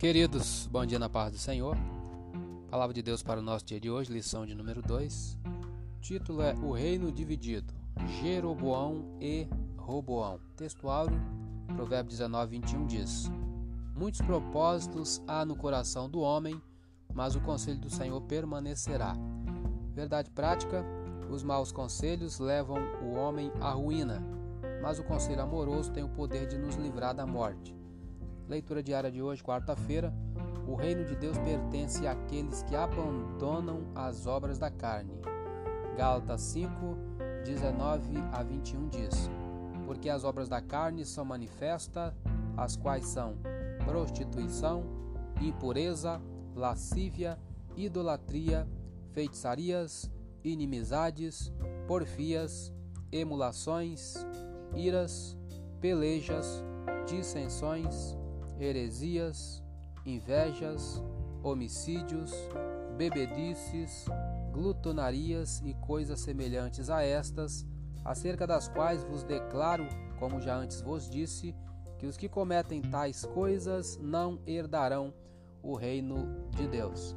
Queridos, bom dia na paz do Senhor. Palavra de Deus para o nosso dia de hoje, lição de número 2. Título é O Reino Dividido, Jeroboão e Roboão. Texto áureo, Provérbio 19, 21 diz: Muitos propósitos há no coração do homem, mas o conselho do Senhor permanecerá. Verdade prática: os maus conselhos levam o homem à ruína, mas o conselho amoroso tem o poder de nos livrar da morte. Leitura diária de hoje, quarta-feira. O reino de Deus pertence àqueles que abandonam as obras da carne. Gálatas 5, 19 a 21 diz: Porque as obras da carne são manifestas, as quais são prostituição, impureza, lascívia, idolatria, feitiçarias, inimizades, porfias, emulações, iras, pelejas, dissensões, heresias, invejas, homicídios, bebedices, glutonarias e coisas semelhantes a estas, acerca das quais vos declaro, como já antes vos disse, que os que cometem tais coisas não herdarão o reino de Deus.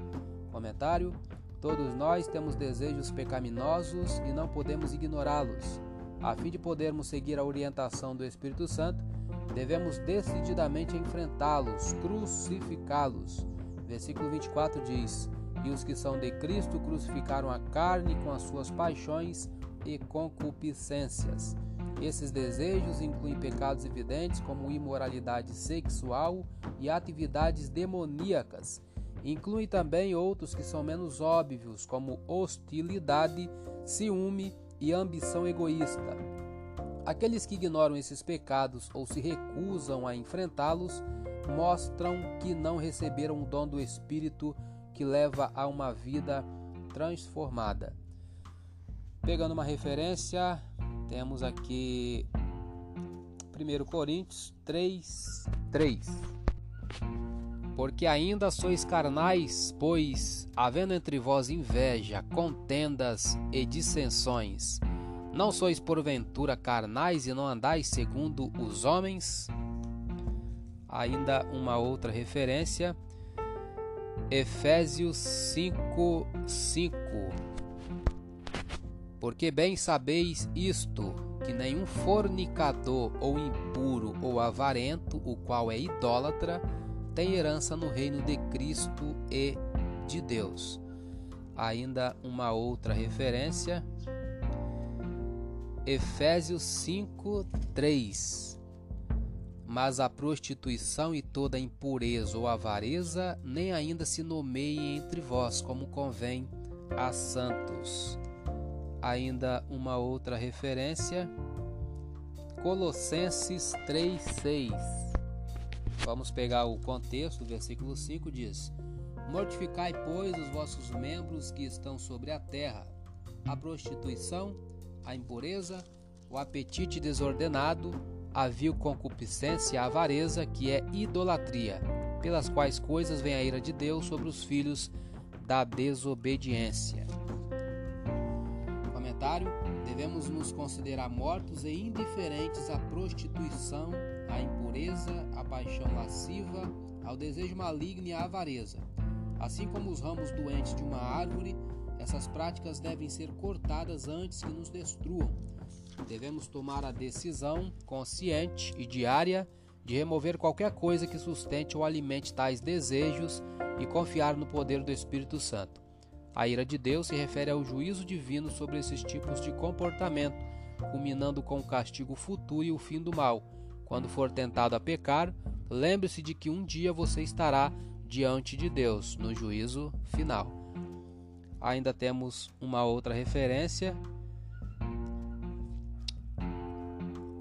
Comentário: Todos nós temos desejos pecaminosos e não podemos ignorá-los. A fim de podermos seguir a orientação do Espírito Santo, devemos decididamente enfrentá-los, crucificá-los. Versículo 24 diz: E os que são de Cristo crucificaram a carne com as suas paixões e concupiscências. Esses desejos incluem pecados evidentes como imoralidade sexual e atividades demoníacas. Incluem também outros que são menos óbvios, como hostilidade, ciúme e ambição egoísta. Aqueles que ignoram esses pecados ou se recusam a enfrentá-los mostram que não receberam o dom do Espírito que leva a uma vida transformada. Pegando uma referência, temos aqui 1 Coríntios 3, 3. Porque ainda sois carnais, pois, havendo entre vós inveja, contendas e dissensões, não sois porventura carnais e não andais segundo os homens? Ainda uma outra referência, Efésios 5, 5. Porque bem sabeis isto, que nenhum fornicador ou impuro ou avarento, o qual é idólatra, tem herança no reino de Cristo e de Deus. Ainda uma outra referência, Efésios 5, 3. Mas a prostituição e toda impureza ou avareza nem ainda se nomeiem entre vós, como convém a santos. Ainda uma outra referência, Colossenses 3, 6. Vamos pegar o contexto, versículo 5 diz: Mortificai, pois, os vossos membros que estão sobre a terra, a prostituição, a impureza, o apetite desordenado, a vil concupiscência, a avareza, que é idolatria, pelas quais coisas vem a ira de Deus sobre os filhos da desobediência. Comentário: Devemos nos considerar mortos e indiferentes à prostituição, à impureza, à paixão lasciva, ao desejo maligno e à avareza. Assim como os ramos doentes de uma árvore, essas práticas devem ser cortadas antes que nos destruam. Devemos tomar a decisão consciente e diária de remover qualquer coisa que sustente ou alimente tais desejos e confiar no poder do Espírito Santo. A ira de Deus se refere ao juízo divino sobre esses tipos de comportamento, culminando com o castigo futuro e o fim do mal. Quando for tentado a pecar, lembre-se de que um dia você estará diante de Deus no juízo final. Ainda temos uma outra referência.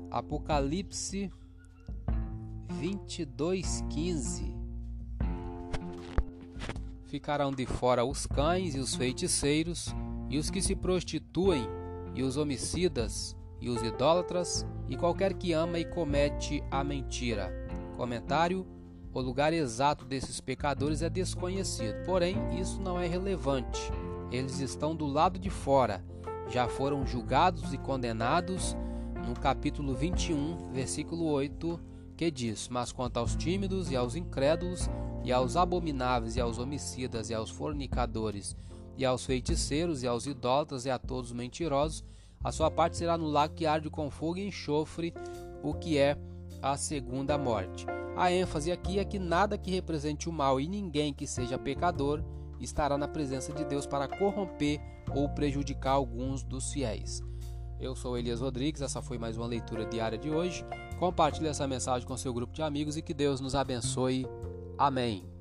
Apocalipse 22:15 Ficarão de fora os cães e os feiticeiros, e os que se prostituem, e os homicidas, e os idólatras, e qualquer que ama e comete a mentira. Comentário: O lugar exato desses pecadores é desconhecido, porém, isso não é relevante. Eles estão do lado de fora, já foram julgados e condenados no capítulo 21, versículo 8 que diz: Mas quanto aos tímidos e aos incrédulos, e aos abomináveis, e aos homicidas, e aos fornicadores, e aos feiticeiros, e aos idólatras, e a todos os mentirosos, a sua parte será no lago que arde com fogo e enxofre, o que é a segunda morte. A ênfase aqui é que nada que represente o mal e ninguém que seja pecador estará na presença de Deus para corromper ou prejudicar alguns dos fiéis. Eu sou Elias Rodrigues, essa foi mais uma leitura diária de hoje. Compartilhe essa mensagem com seu grupo de amigos e que Deus nos abençoe. Amém.